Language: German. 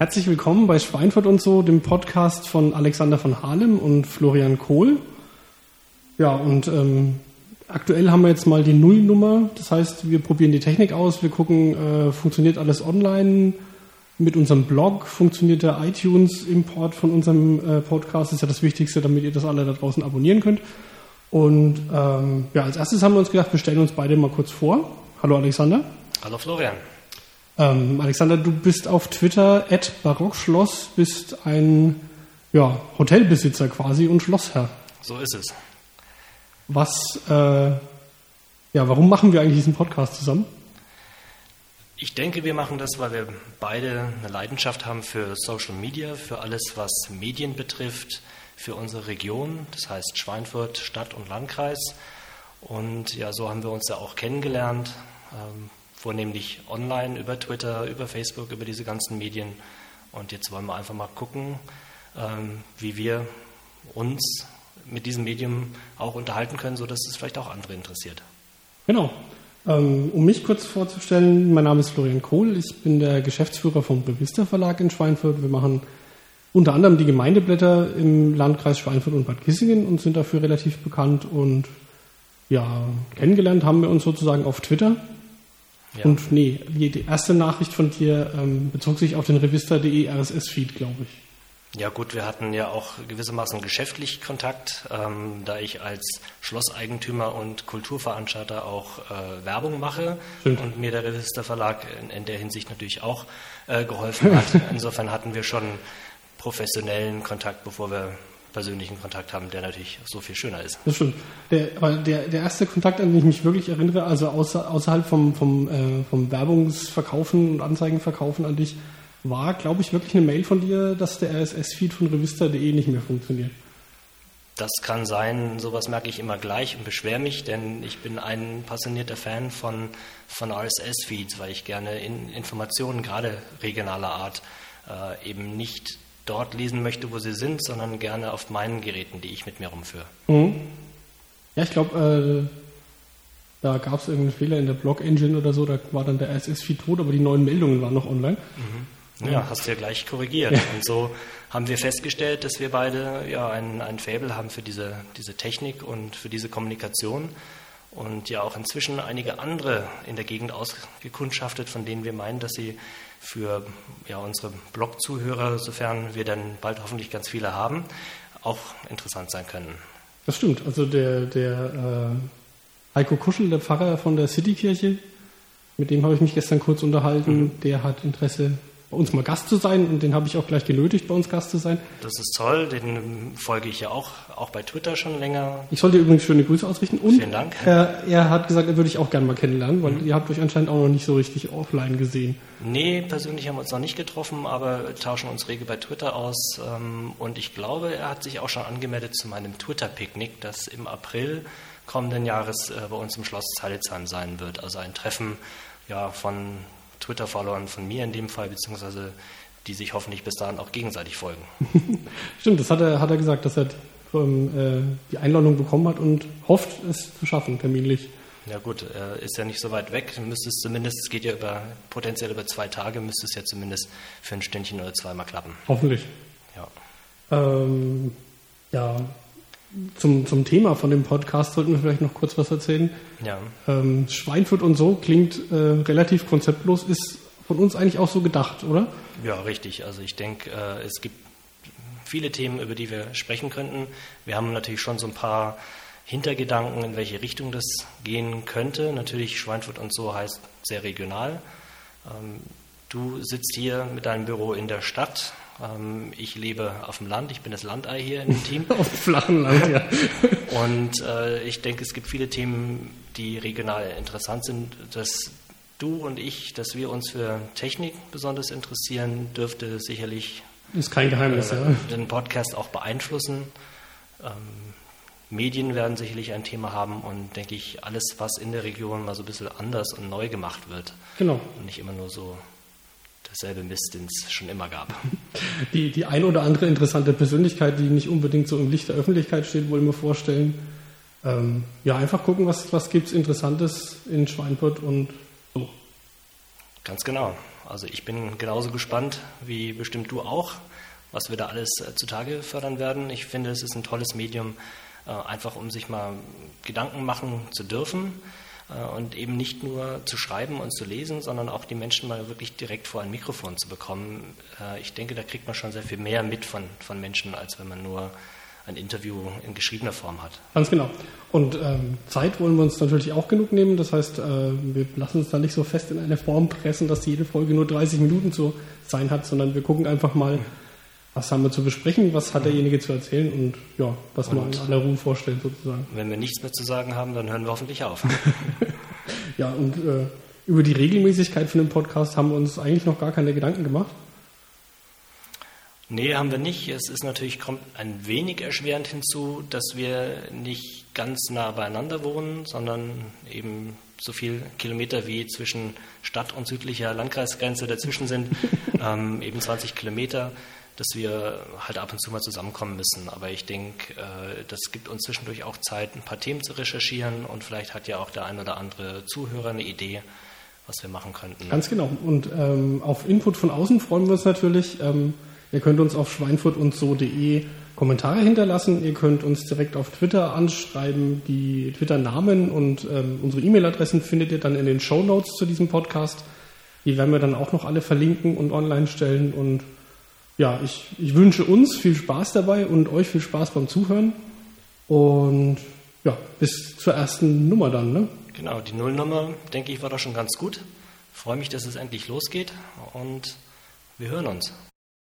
Herzlich willkommen bei Schweinfurt und so, dem Podcast von Alexander von Halem und Florian Kohl. Ja, und ähm, aktuell haben wir jetzt mal die Nullnummer. Das heißt, wir probieren die Technik aus, wir gucken, äh, funktioniert alles online mit unserem Blog, funktioniert der iTunes-Import von unserem äh, Podcast. Ist ja das Wichtigste, damit ihr das alle da draußen abonnieren könnt. Und ähm, ja, als erstes haben wir uns gedacht, wir stellen uns beide mal kurz vor. Hallo Alexander. Hallo Florian. Ähm, Alexander, du bist auf Twitter at Barockschloss, bist ein ja, Hotelbesitzer quasi und Schlossherr. So ist es. Was, äh, ja, warum machen wir eigentlich diesen Podcast zusammen? Ich denke, wir machen das, weil wir beide eine Leidenschaft haben für Social Media, für alles, was Medien betrifft, für unsere Region, das heißt Schweinfurt, Stadt und Landkreis. Und ja, so haben wir uns ja auch kennengelernt. Ähm, vornehmlich online, über Twitter, über Facebook, über diese ganzen Medien. Und jetzt wollen wir einfach mal gucken, ähm, wie wir uns mit diesem Medium auch unterhalten können, sodass es vielleicht auch andere interessiert. Genau. Ähm, um mich kurz vorzustellen, mein Name ist Florian Kohl, ich bin der Geschäftsführer vom Revista Verlag in Schweinfurt. Wir machen unter anderem die Gemeindeblätter im Landkreis Schweinfurt und Bad Kissingen und sind dafür relativ bekannt und ja, kennengelernt haben wir uns sozusagen auf Twitter ja. Und nee, die erste Nachricht von dir ähm, bezog sich auf den revista.de RSS-Feed, glaube ich. Ja gut, wir hatten ja auch gewissermaßen geschäftlich Kontakt, ähm, da ich als Schlosseigentümer und Kulturveranstalter auch äh, Werbung mache Stimmt. und mir der Revista Verlag in, in der Hinsicht natürlich auch äh, geholfen hat. Insofern hatten wir schon professionellen Kontakt, bevor wir persönlichen Kontakt haben, der natürlich so viel schöner ist. Das stimmt. Der, aber der, der erste Kontakt, an den ich mich wirklich erinnere, also außer, außerhalb vom, vom, äh, vom Werbungsverkaufen und Anzeigenverkaufen an dich, war, glaube ich, wirklich eine Mail von dir, dass der RSS-Feed von revista.de nicht mehr funktioniert. Das kann sein, sowas merke ich immer gleich und beschwere mich, denn ich bin ein passionierter Fan von, von RSS-Feeds, weil ich gerne in Informationen, gerade regionaler Art, äh, eben nicht dort lesen möchte, wo sie sind, sondern gerne auf meinen Geräten, die ich mit mir rumführe. Mhm. Ja, ich glaube, äh, da gab es irgendeinen Fehler in der Blog-Engine oder so, da war dann der RSS-Feed tot, aber die neuen Meldungen waren noch online. Mhm. Ja, hast du ja gleich korrigiert. Ja. Und so haben wir festgestellt, dass wir beide ja ein, ein Faible haben für diese, diese Technik und für diese Kommunikation und ja auch inzwischen einige andere in der Gegend ausgekundschaftet, von denen wir meinen, dass sie für ja, unsere Blog-Zuhörer, sofern wir dann bald hoffentlich ganz viele haben, auch interessant sein können. Das stimmt. Also der, der äh, Heiko Kuschel, der Pfarrer von der Citykirche, mit dem habe ich mich gestern kurz unterhalten, mhm. der hat Interesse bei uns mal Gast zu sein und den habe ich auch gleich genötigt, bei uns Gast zu sein. Das ist toll, den folge ich ja auch, auch bei Twitter schon länger. Ich sollte übrigens schöne Grüße ausrichten und Vielen Dank. Er, er hat gesagt, er würde ich auch gerne mal kennenlernen, weil mhm. ihr habt euch anscheinend auch noch nicht so richtig offline gesehen. Nee, persönlich haben wir uns noch nicht getroffen, aber tauschen uns rege bei Twitter aus ähm, und ich glaube, er hat sich auch schon angemeldet zu meinem Twitter-Picknick, das im April kommenden Jahres äh, bei uns im Schloss Zeilitzheim sein wird. Also ein Treffen ja, von Twitter-Followern von mir in dem Fall, beziehungsweise die sich hoffentlich bis dahin auch gegenseitig folgen. Stimmt, das hat er, hat er gesagt, dass er ähm, äh, die Einladung bekommen hat und hofft, es zu schaffen, terminlich. Ja gut, er ist ja nicht so weit weg. Müsste es zumindest, es geht ja über potenziell über zwei Tage, müsste es ja zumindest für ein Stündchen oder zweimal klappen. Hoffentlich. Ja. Ähm, ja, zum, zum Thema von dem Podcast sollten wir vielleicht noch kurz was erzählen. Ja. Ähm, Schweinfurt und so klingt äh, relativ konzeptlos, ist von uns eigentlich auch so gedacht, oder? Ja, richtig. Also ich denke, äh, es gibt viele Themen, über die wir sprechen könnten. Wir haben natürlich schon so ein paar Hintergedanken, in welche Richtung das gehen könnte. Natürlich Schweinfurt und so heißt sehr regional. Ähm, du sitzt hier mit deinem Büro in der Stadt ich lebe auf dem Land, ich bin das Landei hier im Team. auf dem flachen Land, ja. Und äh, ich denke, es gibt viele Themen, die regional interessant sind. Dass du und ich, dass wir uns für Technik besonders interessieren, dürfte sicherlich ist kein Geheimnis, äh, ja. den Podcast auch beeinflussen. Ähm, Medien werden sicherlich ein Thema haben und denke ich, alles, was in der Region mal so ein bisschen anders und neu gemacht wird. Genau. Und nicht immer nur so derselbe Mist, den es schon immer gab. Die, die ein oder andere interessante Persönlichkeit, die nicht unbedingt so im Licht der Öffentlichkeit steht, wollen wir vorstellen. Ähm, ja, einfach gucken, was, was gibt es Interessantes in Schweinfurt und so. Ganz genau. Also ich bin genauso gespannt wie bestimmt du auch, was wir da alles äh, zutage fördern werden. Ich finde, es ist ein tolles Medium, äh, einfach um sich mal Gedanken machen zu dürfen und eben nicht nur zu schreiben und zu lesen, sondern auch die Menschen mal wirklich direkt vor ein Mikrofon zu bekommen. Äh, ich denke, da kriegt man schon sehr viel mehr mit von, von Menschen, als wenn man nur ein Interview in geschriebener Form hat. Ganz genau. Und ähm, Zeit wollen wir uns natürlich auch genug nehmen. Das heißt, äh, wir lassen uns da nicht so fest in eine Form pressen, dass jede Folge nur 30 Minuten zu sein hat, sondern wir gucken einfach mal, was haben wir zu besprechen, was hat derjenige zu erzählen und ja, was und man in aller Ruhe vorstellt sozusagen. Wenn wir nichts mehr zu sagen haben, dann hören wir hoffentlich auf. ja, und äh, über die Regelmäßigkeit von dem Podcast haben wir uns eigentlich noch gar keine Gedanken gemacht. Nee, haben wir nicht. Es ist natürlich, kommt ein wenig erschwerend hinzu, dass wir nicht ganz nah beieinander wohnen, sondern eben so viel Kilometer wie zwischen Stadt und südlicher Landkreisgrenze dazwischen sind, ähm, eben 20 Kilometer, dass wir halt ab und zu mal zusammenkommen müssen. Aber ich denke, äh, das gibt uns zwischendurch auch Zeit, ein paar Themen zu recherchieren und vielleicht hat ja auch der ein oder andere Zuhörer eine Idee, was wir machen könnten. Ganz genau. Und ähm, auf Input von außen freuen wir uns natürlich. Ähm, Ihr könnt uns auf schweinfurtundso.de Kommentare hinterlassen. Ihr könnt uns direkt auf Twitter anschreiben. Die Twitter-Namen und ähm, unsere E-Mail-Adressen findet ihr dann in den Show Notes zu diesem Podcast. Die werden wir dann auch noch alle verlinken und online stellen. Und ja, ich, ich wünsche uns viel Spaß dabei und euch viel Spaß beim Zuhören. Und ja, bis zur ersten Nummer dann. Ne? Genau, die Nullnummer, denke ich, war doch schon ganz gut. Freue mich, dass es endlich losgeht und wir hören uns.